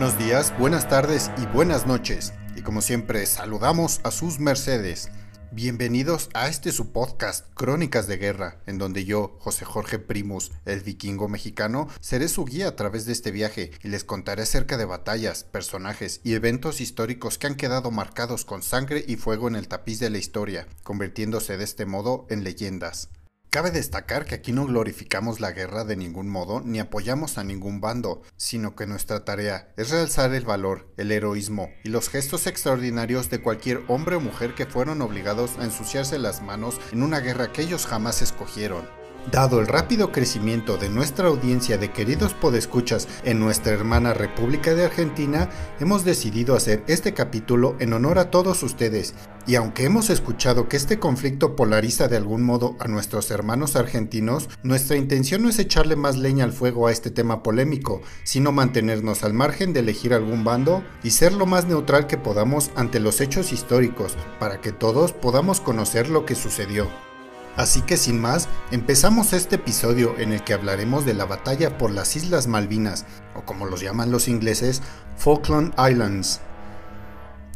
Buenos días, buenas tardes y buenas noches. Y como siempre, saludamos a sus mercedes. Bienvenidos a este su podcast, Crónicas de Guerra, en donde yo, José Jorge Primus, el vikingo mexicano, seré su guía a través de este viaje y les contaré acerca de batallas, personajes y eventos históricos que han quedado marcados con sangre y fuego en el tapiz de la historia, convirtiéndose de este modo en leyendas. Cabe destacar que aquí no glorificamos la guerra de ningún modo ni apoyamos a ningún bando, sino que nuestra tarea es realzar el valor, el heroísmo y los gestos extraordinarios de cualquier hombre o mujer que fueron obligados a ensuciarse las manos en una guerra que ellos jamás escogieron. Dado el rápido crecimiento de nuestra audiencia de queridos podescuchas en nuestra hermana República de Argentina, hemos decidido hacer este capítulo en honor a todos ustedes. Y aunque hemos escuchado que este conflicto polariza de algún modo a nuestros hermanos argentinos, nuestra intención no es echarle más leña al fuego a este tema polémico, sino mantenernos al margen de elegir algún bando y ser lo más neutral que podamos ante los hechos históricos, para que todos podamos conocer lo que sucedió. Así que sin más, empezamos este episodio en el que hablaremos de la batalla por las Islas Malvinas, o como los llaman los ingleses, Falkland Islands.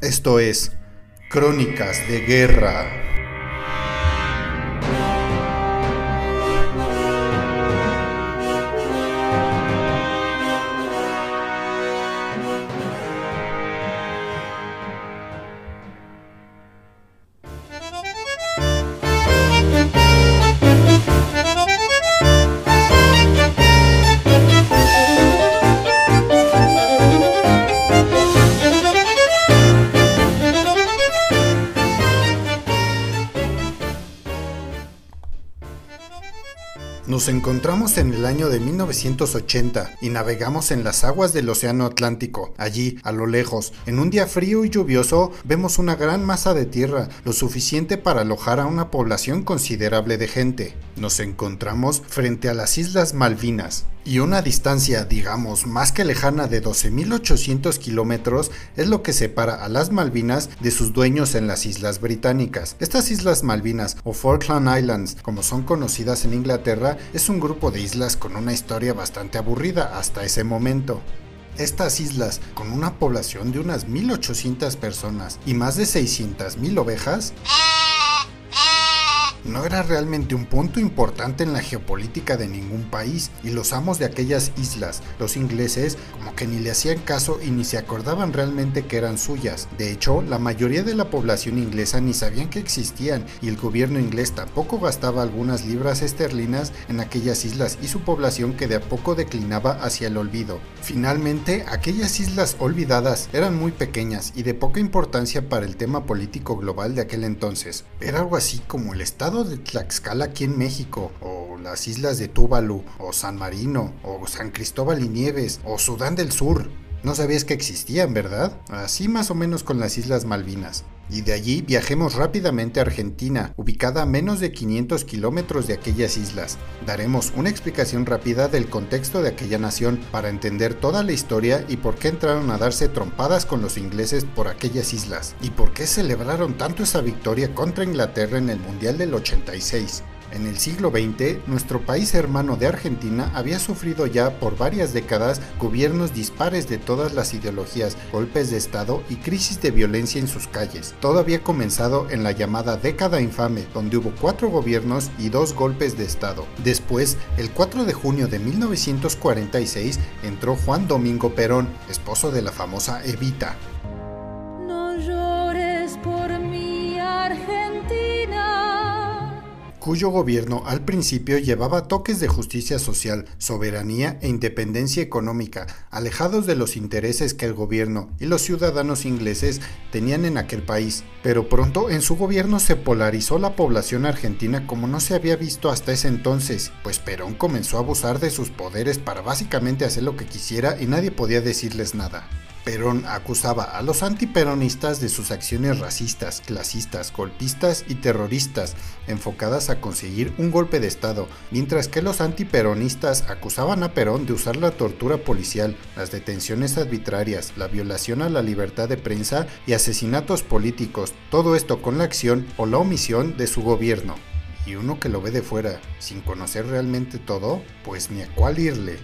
Esto es, Crónicas de Guerra. Nos encontramos en el año de 1980 y navegamos en las aguas del Océano Atlántico. Allí, a lo lejos, en un día frío y lluvioso, vemos una gran masa de tierra, lo suficiente para alojar a una población considerable de gente. Nos encontramos frente a las Islas Malvinas, y una distancia, digamos, más que lejana de 12.800 kilómetros es lo que separa a las Malvinas de sus dueños en las Islas Británicas. Estas Islas Malvinas, o Falkland Islands, como son conocidas en Inglaterra, es un grupo de islas con una historia bastante aburrida hasta ese momento. Estas islas, con una población de unas 1.800 personas y más de 600.000 ovejas, no era realmente un punto importante en la geopolítica de ningún país y los amos de aquellas islas, los ingleses, como que ni le hacían caso y ni se acordaban realmente que eran suyas. De hecho, la mayoría de la población inglesa ni sabían que existían y el gobierno inglés tampoco gastaba algunas libras esterlinas en aquellas islas y su población que de a poco declinaba hacia el olvido. Finalmente, aquellas islas olvidadas eran muy pequeñas y de poca importancia para el tema político global de aquel entonces. Era algo así como el estado de Tlaxcala aquí en México, o las islas de Túvalu, o San Marino, o San Cristóbal y Nieves, o Sudán del Sur. No sabías que existían, ¿verdad? Así más o menos con las Islas Malvinas. Y de allí viajemos rápidamente a Argentina, ubicada a menos de 500 kilómetros de aquellas islas. Daremos una explicación rápida del contexto de aquella nación para entender toda la historia y por qué entraron a darse trompadas con los ingleses por aquellas islas, y por qué celebraron tanto esa victoria contra Inglaterra en el Mundial del 86. En el siglo XX, nuestro país hermano de Argentina había sufrido ya por varias décadas gobiernos dispares de todas las ideologías, golpes de Estado y crisis de violencia en sus calles. Todo había comenzado en la llamada década infame, donde hubo cuatro gobiernos y dos golpes de Estado. Después, el 4 de junio de 1946, entró Juan Domingo Perón, esposo de la famosa Evita, cuyo gobierno al principio llevaba toques de justicia social, soberanía e independencia económica, alejados de los intereses que el gobierno y los ciudadanos ingleses tenían en aquel país. Pero pronto en su gobierno se polarizó la población argentina como no se había visto hasta ese entonces, pues Perón comenzó a abusar de sus poderes para básicamente hacer lo que quisiera y nadie podía decirles nada. Perón acusaba a los antiperonistas de sus acciones racistas, clasistas, golpistas y terroristas, enfocadas a conseguir un golpe de Estado, mientras que los antiperonistas acusaban a Perón de usar la tortura policial, las detenciones arbitrarias, la violación a la libertad de prensa y asesinatos políticos, todo esto con la acción o la omisión de su gobierno. Y uno que lo ve de fuera, sin conocer realmente todo, pues ni a cuál irle.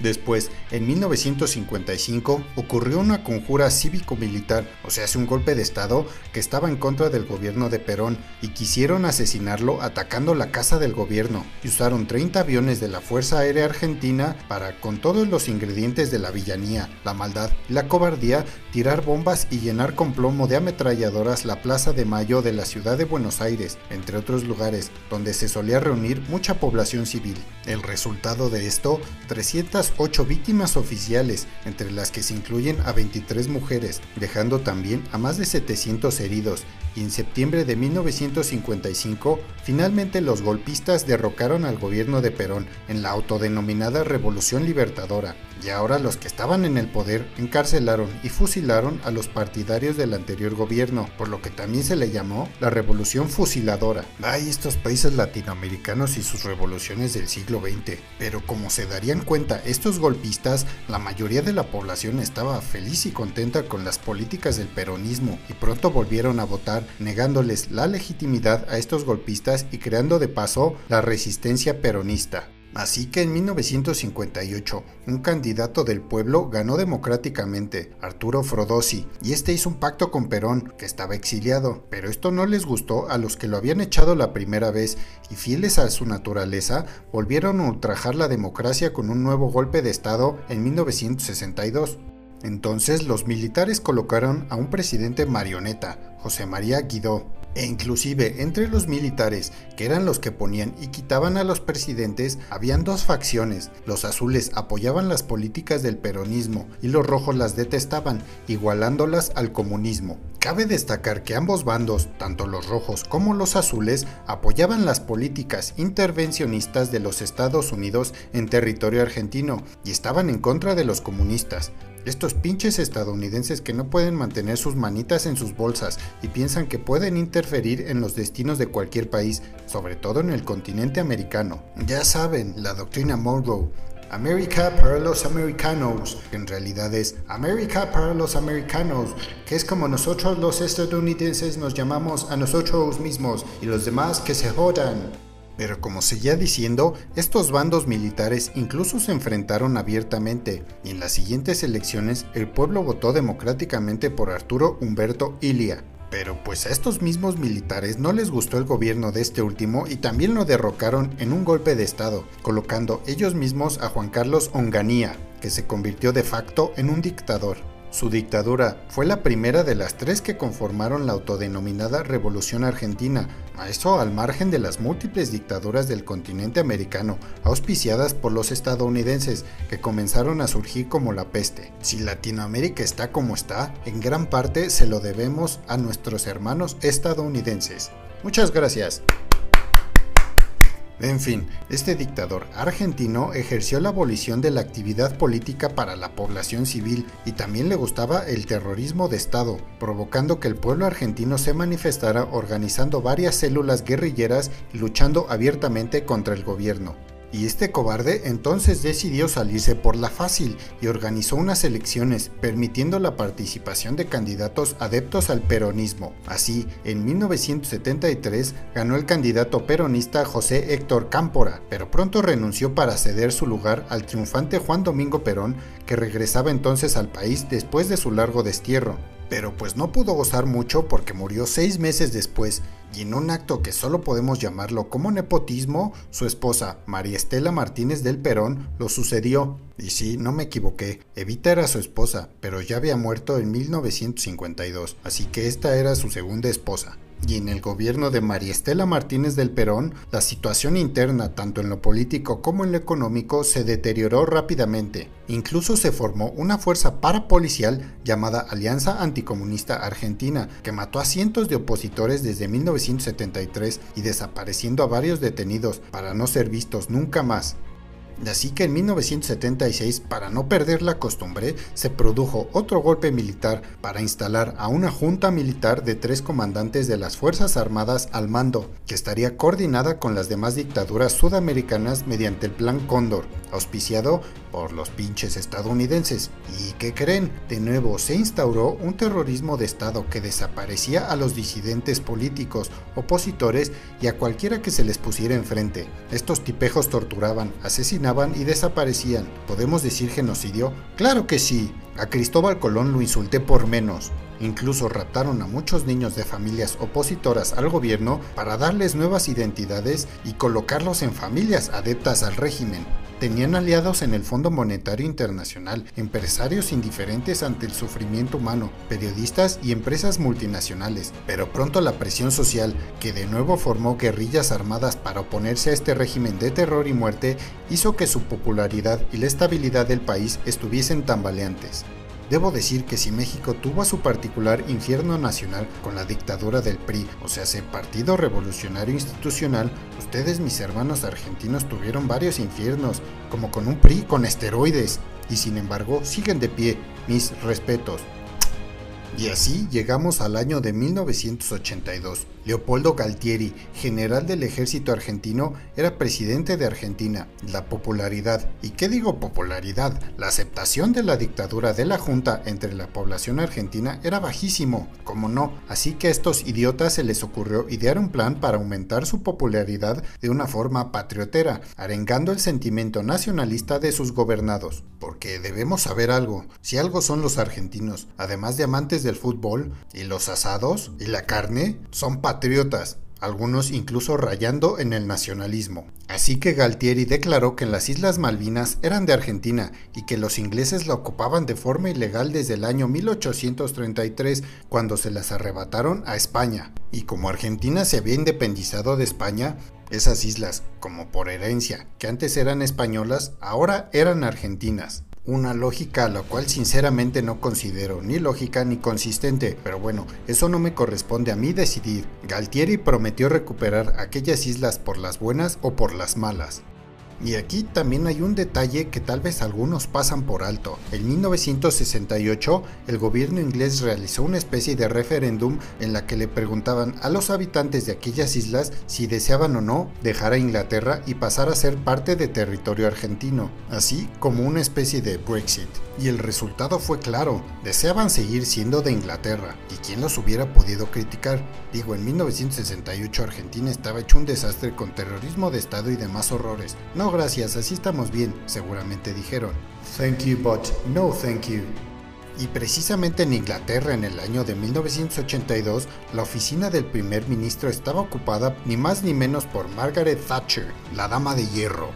Después, en 1955, ocurrió una conjura cívico-militar, o sea, un golpe de Estado que estaba en contra del gobierno de Perón y quisieron asesinarlo atacando la casa del gobierno usaron 30 aviones de la Fuerza Aérea Argentina para, con todos los ingredientes de la villanía, la maldad y la cobardía, tirar bombas y llenar con plomo de ametralladoras la Plaza de Mayo de la ciudad de Buenos Aires, entre otros lugares donde se solía reunir mucha población civil. El resultado de esto, 308 víctimas oficiales, entre las que se incluyen a 23 mujeres, dejando también a más de 700 heridos, y en septiembre de 1955, finalmente los golpistas derrocaron al gobierno de Perón en la autodenominada Revolución Libertadora, y ahora los que estaban en el poder encarcelaron y fusilaron a los partidarios del anterior gobierno, por lo que también se le llamó la Revolución Fusiladora. Hay estos países latinoamericanos y sus revoluciones del siglo XX, pero como se darían cuenta estos golpistas, la mayoría de la población estaba feliz y contenta con las políticas del peronismo y pronto volvieron a votar negándoles la legitimidad a estos golpistas y creando de paso la resistencia peronista. Así que en 1958, un candidato del pueblo ganó democráticamente, Arturo Frodossi, y este hizo un pacto con Perón, que estaba exiliado, pero esto no les gustó a los que lo habían echado la primera vez y fieles a su naturaleza, volvieron a ultrajar la democracia con un nuevo golpe de Estado en 1962. Entonces los militares colocaron a un presidente marioneta, José María Guidó, e inclusive entre los militares, que eran los que ponían y quitaban a los presidentes, habían dos facciones. Los azules apoyaban las políticas del peronismo y los rojos las detestaban, igualándolas al comunismo. Cabe destacar que ambos bandos, tanto los rojos como los azules, apoyaban las políticas intervencionistas de los Estados Unidos en territorio argentino y estaban en contra de los comunistas. Estos pinches estadounidenses que no pueden mantener sus manitas en sus bolsas y piensan que pueden interferir en los destinos de cualquier país, sobre todo en el continente americano. Ya saben, la doctrina Monroe. América para los americanos, en realidad es América para los americanos, que es como nosotros los estadounidenses nos llamamos a nosotros mismos y los demás que se jodan. Pero como seguía diciendo, estos bandos militares incluso se enfrentaron abiertamente y en las siguientes elecciones el pueblo votó democráticamente por Arturo Humberto Ilia. Pero pues a estos mismos militares no les gustó el gobierno de este último y también lo derrocaron en un golpe de estado, colocando ellos mismos a Juan Carlos Onganía, que se convirtió de facto en un dictador. Su dictadura fue la primera de las tres que conformaron la autodenominada Revolución Argentina, a eso al margen de las múltiples dictaduras del continente americano, auspiciadas por los estadounidenses, que comenzaron a surgir como la peste. Si Latinoamérica está como está, en gran parte se lo debemos a nuestros hermanos estadounidenses. Muchas gracias. En fin, este dictador argentino ejerció la abolición de la actividad política para la población civil y también le gustaba el terrorismo de Estado, provocando que el pueblo argentino se manifestara organizando varias células guerrilleras y luchando abiertamente contra el gobierno. Y este cobarde entonces decidió salirse por la fácil y organizó unas elecciones permitiendo la participación de candidatos adeptos al peronismo. Así, en 1973 ganó el candidato peronista José Héctor Cámpora, pero pronto renunció para ceder su lugar al triunfante Juan Domingo Perón, que regresaba entonces al país después de su largo destierro pero pues no pudo gozar mucho porque murió seis meses después y en un acto que solo podemos llamarlo como nepotismo, su esposa, María Estela Martínez del Perón, lo sucedió. Y sí, no me equivoqué, Evita era su esposa, pero ya había muerto en 1952, así que esta era su segunda esposa y en el gobierno de María Estela Martínez del Perón, la situación interna, tanto en lo político como en lo económico, se deterioró rápidamente. Incluso se formó una fuerza parapolicial llamada Alianza Anticomunista Argentina, que mató a cientos de opositores desde 1973 y desapareciendo a varios detenidos para no ser vistos nunca más. Así que en 1976, para no perder la costumbre, se produjo otro golpe militar para instalar a una junta militar de tres comandantes de las Fuerzas Armadas al mando, que estaría coordinada con las demás dictaduras sudamericanas mediante el Plan Cóndor, auspiciado por los pinches estadounidenses. ¿Y qué creen? De nuevo se instauró un terrorismo de Estado que desaparecía a los disidentes políticos, opositores y a cualquiera que se les pusiera enfrente. Estos tipejos torturaban, asesinaban, y desaparecían. ¿Podemos decir genocidio? Claro que sí. A Cristóbal Colón lo insulté por menos. Incluso raptaron a muchos niños de familias opositoras al gobierno para darles nuevas identidades y colocarlos en familias adeptas al régimen. Tenían aliados en el Fondo Monetario Internacional, empresarios indiferentes ante el sufrimiento humano, periodistas y empresas multinacionales, pero pronto la presión social, que de nuevo formó guerrillas armadas para oponerse a este régimen de terror y muerte, hizo que su popularidad y la estabilidad del país estuviesen tambaleantes. Debo decir que si México tuvo a su particular infierno nacional con la dictadura del PRI, o sea, ese Partido Revolucionario Institucional, ustedes mis hermanos argentinos tuvieron varios infiernos, como con un PRI con esteroides, y sin embargo siguen de pie, mis respetos. Y así llegamos al año de 1982. Leopoldo Galtieri, general del ejército argentino, era presidente de Argentina. La popularidad, ¿y qué digo popularidad? La aceptación de la dictadura de la Junta entre la población argentina era bajísimo, como no, así que a estos idiotas se les ocurrió idear un plan para aumentar su popularidad de una forma patriotera, arengando el sentimiento nacionalista de sus gobernados. Porque debemos saber algo, si algo son los argentinos, además de amantes del fútbol y los asados y la carne, son patriotas, algunos incluso rayando en el nacionalismo. Así que Galtieri declaró que las Islas Malvinas eran de Argentina y que los ingleses la ocupaban de forma ilegal desde el año 1833 cuando se las arrebataron a España. Y como Argentina se había independizado de España, esas islas, como por herencia, que antes eran españolas, ahora eran argentinas una lógica a la cual sinceramente no considero ni lógica ni consistente, pero bueno, eso no me corresponde a mí decidir. Galtieri prometió recuperar aquellas islas por las buenas o por las malas. Y aquí también hay un detalle que tal vez algunos pasan por alto. En 1968, el gobierno inglés realizó una especie de referéndum en la que le preguntaban a los habitantes de aquellas islas si deseaban o no dejar a Inglaterra y pasar a ser parte de territorio argentino, así como una especie de Brexit. Y el resultado fue claro, deseaban seguir siendo de Inglaterra, y quién los hubiera podido criticar. Digo, en 1968 Argentina estaba hecho un desastre con terrorismo de Estado y demás horrores. No gracias, así estamos bien, seguramente dijeron. Thank you, but no thank you. Y precisamente en Inglaterra en el año de 1982, la oficina del primer ministro estaba ocupada ni más ni menos por Margaret Thatcher, la dama de hierro.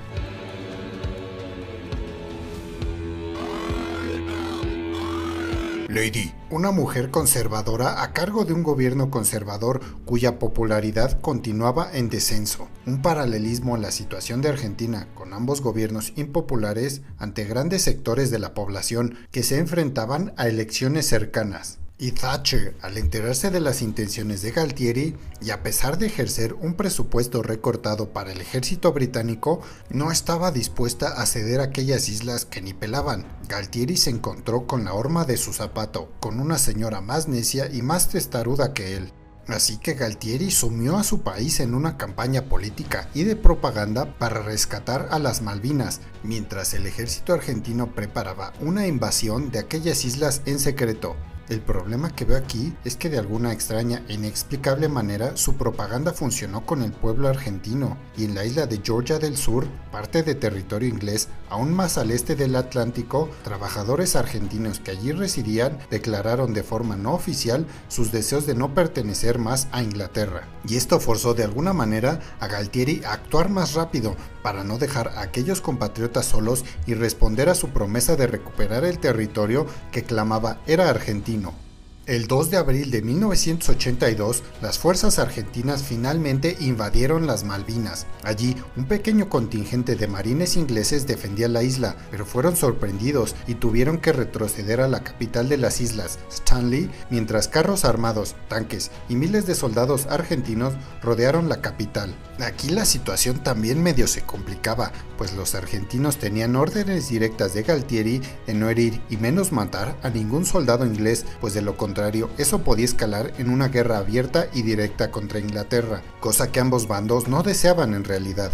Lady, una mujer conservadora a cargo de un gobierno conservador cuya popularidad continuaba en descenso. Un paralelismo a la situación de Argentina, con ambos gobiernos impopulares ante grandes sectores de la población que se enfrentaban a elecciones cercanas. Y Thatcher, al enterarse de las intenciones de Galtieri y a pesar de ejercer un presupuesto recortado para el ejército británico, no estaba dispuesta a ceder aquellas islas que ni pelaban. Galtieri se encontró con la horma de su zapato, con una señora más necia y más testaruda que él. Así que Galtieri sumió a su país en una campaña política y de propaganda para rescatar a las Malvinas, mientras el ejército argentino preparaba una invasión de aquellas islas en secreto. El problema que veo aquí es que de alguna extraña e inexplicable manera su propaganda funcionó con el pueblo argentino y en la isla de Georgia del Sur, parte de territorio inglés, aún más al este del Atlántico, trabajadores argentinos que allí residían declararon de forma no oficial sus deseos de no pertenecer más a Inglaterra. Y esto forzó de alguna manera a Galtieri a actuar más rápido para no dejar a aquellos compatriotas solos y responder a su promesa de recuperar el territorio que clamaba era argentino camino el 2 de abril de 1982, las fuerzas argentinas finalmente invadieron las Malvinas. Allí, un pequeño contingente de marines ingleses defendía la isla, pero fueron sorprendidos y tuvieron que retroceder a la capital de las islas, Stanley, mientras carros armados, tanques y miles de soldados argentinos rodearon la capital. Aquí la situación también medio se complicaba, pues los argentinos tenían órdenes directas de Galtieri de no herir y menos matar a ningún soldado inglés, pues de lo contrario eso podía escalar en una guerra abierta y directa contra Inglaterra, cosa que ambos bandos no deseaban en realidad.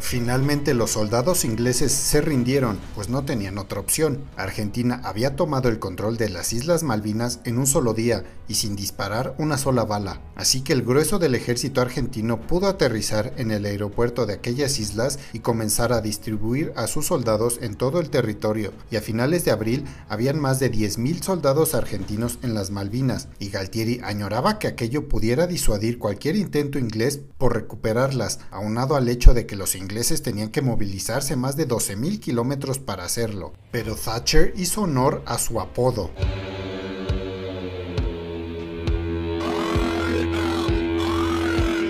Finalmente los soldados ingleses se rindieron, pues no tenían otra opción. Argentina había tomado el control de las Islas Malvinas en un solo día y sin disparar una sola bala, así que el grueso del ejército argentino pudo aterrizar en el aeropuerto de aquellas islas y comenzar a distribuir a sus soldados en todo el territorio, y a finales de abril habían más de 10.000 soldados argentinos en las Malvinas, y Galtieri añoraba que aquello pudiera disuadir cualquier intento inglés por recuperarlas, aunado al hecho de que los ingleses tenían que movilizarse más de 12.000 kilómetros para hacerlo. Pero Thatcher hizo honor a su apodo.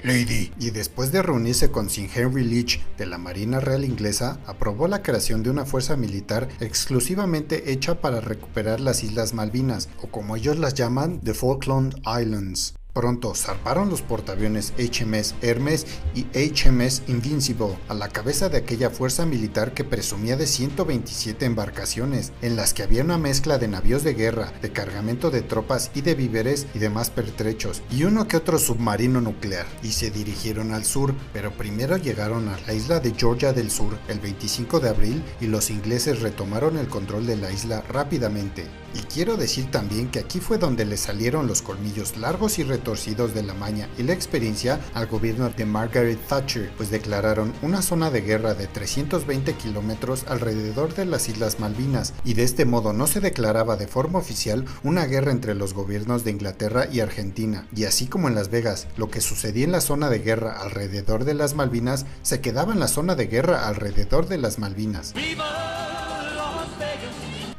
Lady. Y después de reunirse con Sir Henry Leach de la Marina Real Inglesa, aprobó la creación de una fuerza militar exclusivamente hecha para recuperar las Islas Malvinas, o como ellos las llaman, the Falkland Islands. Pronto zarparon los portaaviones HMS Hermes y HMS Invincible a la cabeza de aquella fuerza militar que presumía de 127 embarcaciones, en las que había una mezcla de navíos de guerra, de cargamento de tropas y de víveres y demás pertrechos, y uno que otro submarino nuclear, y se dirigieron al sur, pero primero llegaron a la isla de Georgia del Sur el 25 de abril y los ingleses retomaron el control de la isla rápidamente. Y quiero decir también que aquí fue donde le salieron los colmillos largos y retorcidos de la maña y la experiencia al gobierno de Margaret Thatcher, pues declararon una zona de guerra de 320 kilómetros alrededor de las Islas Malvinas, y de este modo no se declaraba de forma oficial una guerra entre los gobiernos de Inglaterra y Argentina, y así como en Las Vegas, lo que sucedía en la zona de guerra alrededor de las Malvinas se quedaba en la zona de guerra alrededor de las Malvinas.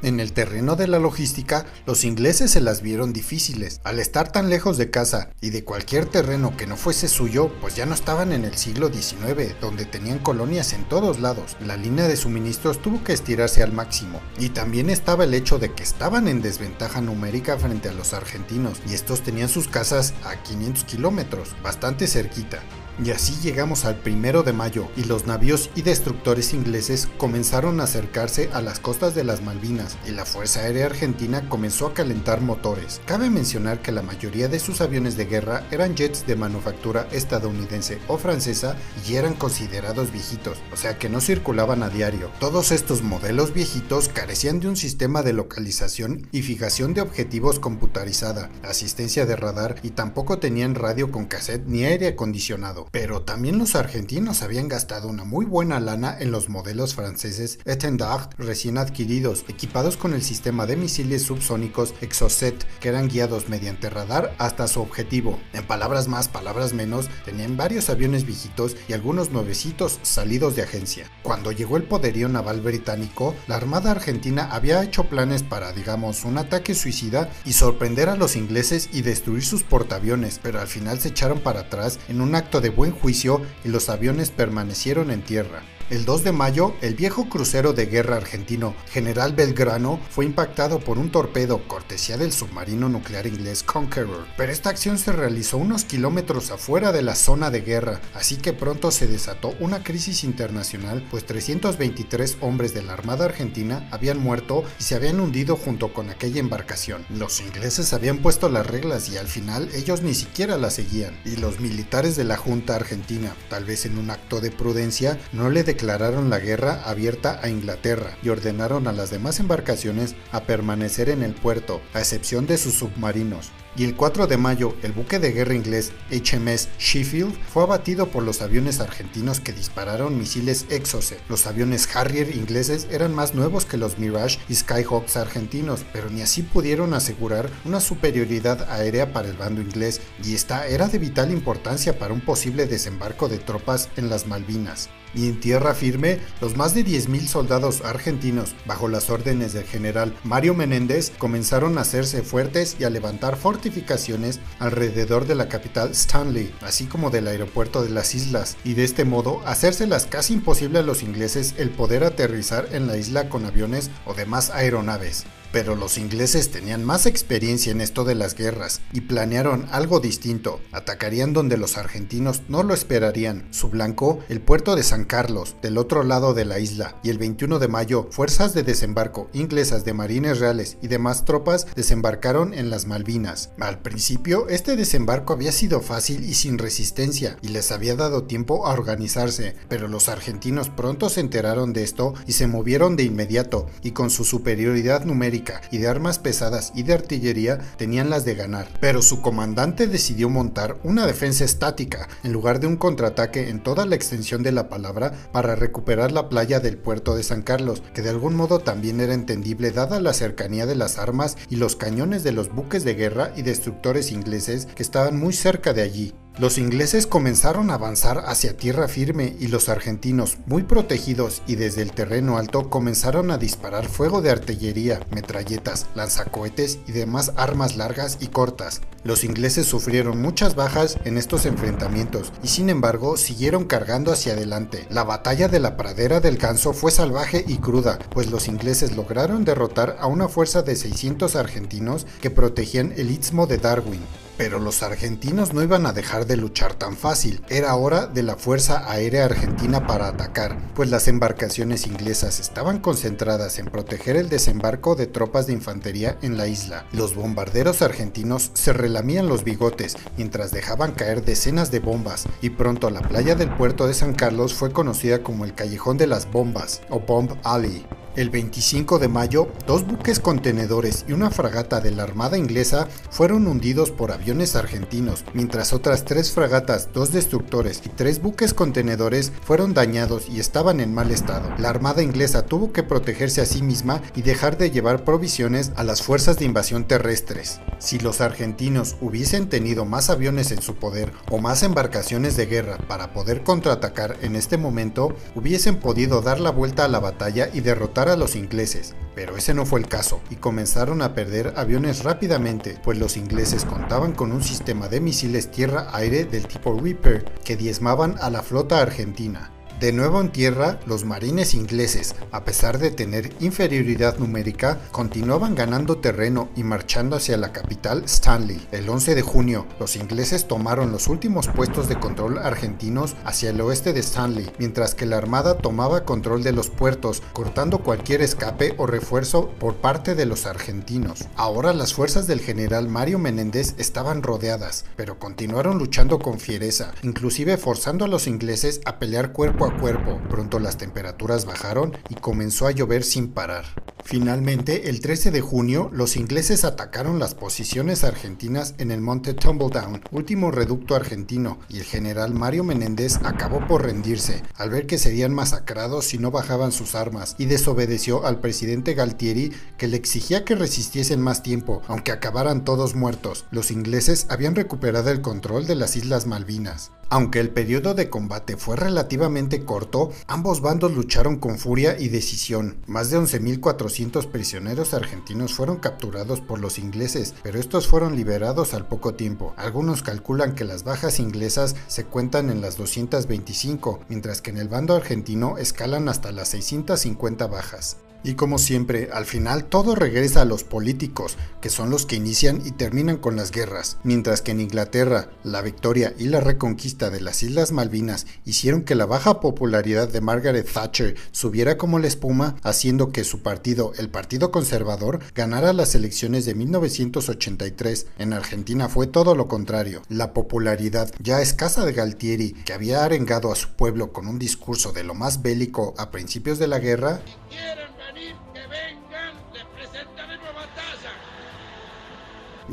En el terreno de la logística, los ingleses se las vieron difíciles. Al estar tan lejos de casa y de cualquier terreno que no fuese suyo, pues ya no estaban en el siglo XIX, donde tenían colonias en todos lados. La línea de suministros tuvo que estirarse al máximo. Y también estaba el hecho de que estaban en desventaja numérica frente a los argentinos, y estos tenían sus casas a 500 kilómetros, bastante cerquita. Y así llegamos al primero de mayo y los navíos y destructores ingleses comenzaron a acercarse a las costas de las Malvinas y la Fuerza Aérea Argentina comenzó a calentar motores. Cabe mencionar que la mayoría de sus aviones de guerra eran jets de manufactura estadounidense o francesa y eran considerados viejitos, o sea que no circulaban a diario. Todos estos modelos viejitos carecían de un sistema de localización y fijación de objetivos computarizada, asistencia de radar y tampoco tenían radio con cassette ni aire acondicionado. Pero también los argentinos habían gastado una muy buena lana en los modelos franceses Etendard recién adquiridos, equipados con el sistema de misiles subsónicos Exocet, que eran guiados mediante radar hasta su objetivo. En palabras más, palabras menos, tenían varios aviones viejitos y algunos nuevecitos salidos de agencia. Cuando llegó el poderío naval británico, la Armada Argentina había hecho planes para, digamos, un ataque suicida y sorprender a los ingleses y destruir sus portaaviones, pero al final se echaron para atrás en un acto de buen juicio y los aviones permanecieron en tierra. El 2 de mayo, el viejo crucero de guerra argentino General Belgrano fue impactado por un torpedo cortesía del submarino nuclear inglés Conqueror, pero esta acción se realizó unos kilómetros afuera de la zona de guerra, así que pronto se desató una crisis internacional, pues 323 hombres de la Armada Argentina habían muerto y se habían hundido junto con aquella embarcación. Los ingleses habían puesto las reglas y al final ellos ni siquiera las seguían, y los militares de la Junta Argentina, tal vez en un acto de prudencia, no le declararon la guerra abierta a Inglaterra y ordenaron a las demás embarcaciones a permanecer en el puerto, a excepción de sus submarinos. Y el 4 de mayo, el buque de guerra inglés HMS Sheffield fue abatido por los aviones argentinos que dispararon misiles Exocet. Los aviones Harrier ingleses eran más nuevos que los Mirage y Skyhawks argentinos, pero ni así pudieron asegurar una superioridad aérea para el bando inglés, y esta era de vital importancia para un posible desembarco de tropas en las Malvinas y en tierra firme, los más de 10.000 soldados argentinos, bajo las órdenes del general Mario Menéndez, comenzaron a hacerse fuertes y a levantar fortificaciones alrededor de la capital Stanley, así como del aeropuerto de las islas, y de este modo hacérselas casi imposible a los ingleses el poder aterrizar en la isla con aviones o demás aeronaves. Pero los ingleses tenían más experiencia en esto de las guerras y planearon algo distinto. Atacarían donde los argentinos no lo esperarían. Su blanco, el puerto de San Carlos, del otro lado de la isla. Y el 21 de mayo, fuerzas de desembarco inglesas de marines reales y demás tropas desembarcaron en las Malvinas. Al principio, este desembarco había sido fácil y sin resistencia y les había dado tiempo a organizarse, pero los argentinos pronto se enteraron de esto y se movieron de inmediato y con su superioridad numérica y de armas pesadas y de artillería tenían las de ganar. Pero su comandante decidió montar una defensa estática en lugar de un contraataque en toda la extensión de la palabra para recuperar la playa del puerto de San Carlos, que de algún modo también era entendible dada la cercanía de las armas y los cañones de los buques de guerra y destructores ingleses que estaban muy cerca de allí. Los ingleses comenzaron a avanzar hacia tierra firme y los argentinos, muy protegidos y desde el terreno alto, comenzaron a disparar fuego de artillería, metralletas, lanzacohetes y demás armas largas y cortas. Los ingleses sufrieron muchas bajas en estos enfrentamientos y sin embargo siguieron cargando hacia adelante. La batalla de la pradera del Ganso fue salvaje y cruda, pues los ingleses lograron derrotar a una fuerza de 600 argentinos que protegían el istmo de Darwin. Pero los argentinos no iban a dejar de luchar tan fácil. Era hora de la Fuerza Aérea Argentina para atacar, pues las embarcaciones inglesas estaban concentradas en proteger el desembarco de tropas de infantería en la isla. Los bombarderos argentinos se relamían los bigotes mientras dejaban caer decenas de bombas, y pronto la playa del puerto de San Carlos fue conocida como el Callejón de las Bombas o Bomb Alley. El 25 de mayo, dos buques contenedores y una fragata de la Armada inglesa fueron hundidos por aviones argentinos, mientras otras tres fragatas, dos destructores y tres buques contenedores fueron dañados y estaban en mal estado. La Armada inglesa tuvo que protegerse a sí misma y dejar de llevar provisiones a las fuerzas de invasión terrestres. Si los argentinos hubiesen tenido más aviones en su poder o más embarcaciones de guerra para poder contraatacar en este momento, hubiesen podido dar la vuelta a la batalla y derrotar a los ingleses, pero ese no fue el caso y comenzaron a perder aviones rápidamente, pues los ingleses contaban con un sistema de misiles tierra-aire del tipo Reaper que diezmaban a la flota argentina. De nuevo en tierra, los marines ingleses, a pesar de tener inferioridad numérica, continuaban ganando terreno y marchando hacia la capital Stanley. El 11 de junio, los ingleses tomaron los últimos puestos de control argentinos hacia el oeste de Stanley, mientras que la armada tomaba control de los puertos, cortando cualquier escape o refuerzo por parte de los argentinos. Ahora las fuerzas del general Mario Menéndez estaban rodeadas, pero continuaron luchando con fiereza, inclusive forzando a los ingleses a pelear cuerpo a cuerpo. Pronto las temperaturas bajaron y comenzó a llover sin parar. Finalmente, el 13 de junio, los ingleses atacaron las posiciones argentinas en el monte Tumbledown, último reducto argentino, y el general Mario Menéndez acabó por rendirse, al ver que serían masacrados si no bajaban sus armas, y desobedeció al presidente Galtieri, que le exigía que resistiesen más tiempo, aunque acabaran todos muertos. Los ingleses habían recuperado el control de las Islas Malvinas. Aunque el periodo de combate fue relativamente corto, ambos bandos lucharon con furia y decisión. Más de 11.400 prisioneros argentinos fueron capturados por los ingleses, pero estos fueron liberados al poco tiempo. Algunos calculan que las bajas inglesas se cuentan en las 225, mientras que en el bando argentino escalan hasta las 650 bajas. Y como siempre, al final todo regresa a los políticos, que son los que inician y terminan con las guerras, mientras que en Inglaterra la victoria y la reconquista de las Islas Malvinas hicieron que la baja popularidad de Margaret Thatcher subiera como la espuma, haciendo que su partido, el Partido Conservador, ganara las elecciones de 1983. En Argentina fue todo lo contrario. La popularidad ya escasa de Galtieri, que había arengado a su pueblo con un discurso de lo más bélico a principios de la guerra,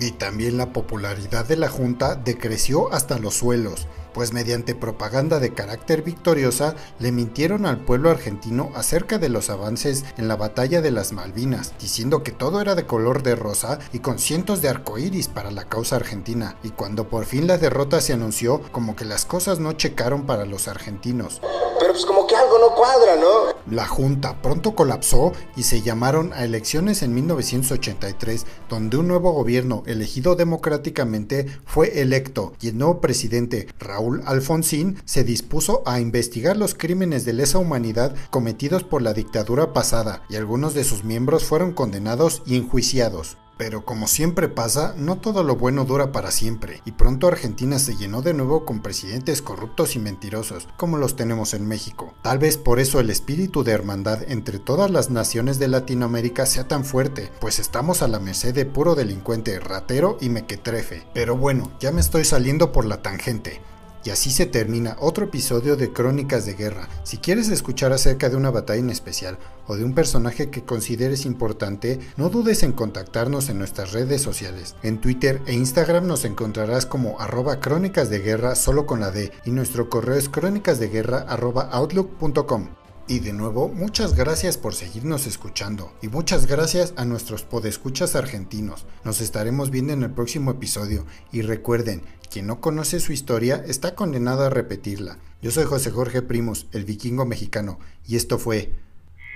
y también la popularidad de la Junta decreció hasta los suelos, pues mediante propaganda de carácter victoriosa le mintieron al pueblo argentino acerca de los avances en la batalla de las Malvinas, diciendo que todo era de color de rosa y con cientos de arcoíris para la causa argentina, y cuando por fin la derrota se anunció, como que las cosas no checaron para los argentinos. Pero pues como que algo no cuadra, ¿no? La Junta pronto colapsó y se llamaron a elecciones en 1983, donde un nuevo gobierno elegido democráticamente fue electo y el nuevo presidente Raúl Alfonsín se dispuso a investigar los crímenes de lesa humanidad cometidos por la dictadura pasada y algunos de sus miembros fueron condenados y enjuiciados. Pero como siempre pasa, no todo lo bueno dura para siempre, y pronto Argentina se llenó de nuevo con presidentes corruptos y mentirosos, como los tenemos en México. Tal vez por eso el espíritu de hermandad entre todas las naciones de Latinoamérica sea tan fuerte, pues estamos a la merced de puro delincuente ratero y mequetrefe. Pero bueno, ya me estoy saliendo por la tangente. Y así se termina otro episodio de Crónicas de Guerra. Si quieres escuchar acerca de una batalla en especial o de un personaje que consideres importante, no dudes en contactarnos en nuestras redes sociales. En Twitter e Instagram nos encontrarás como arroba crónicas de guerra solo con la D y nuestro correo es crónicasdeguerra arroba outlook.com. Y de nuevo, muchas gracias por seguirnos escuchando y muchas gracias a nuestros podescuchas argentinos. Nos estaremos viendo en el próximo episodio y recuerden, quien no conoce su historia está condenado a repetirla. Yo soy José Jorge Primos, el vikingo mexicano, y esto fue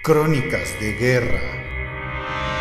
Crónicas de Guerra.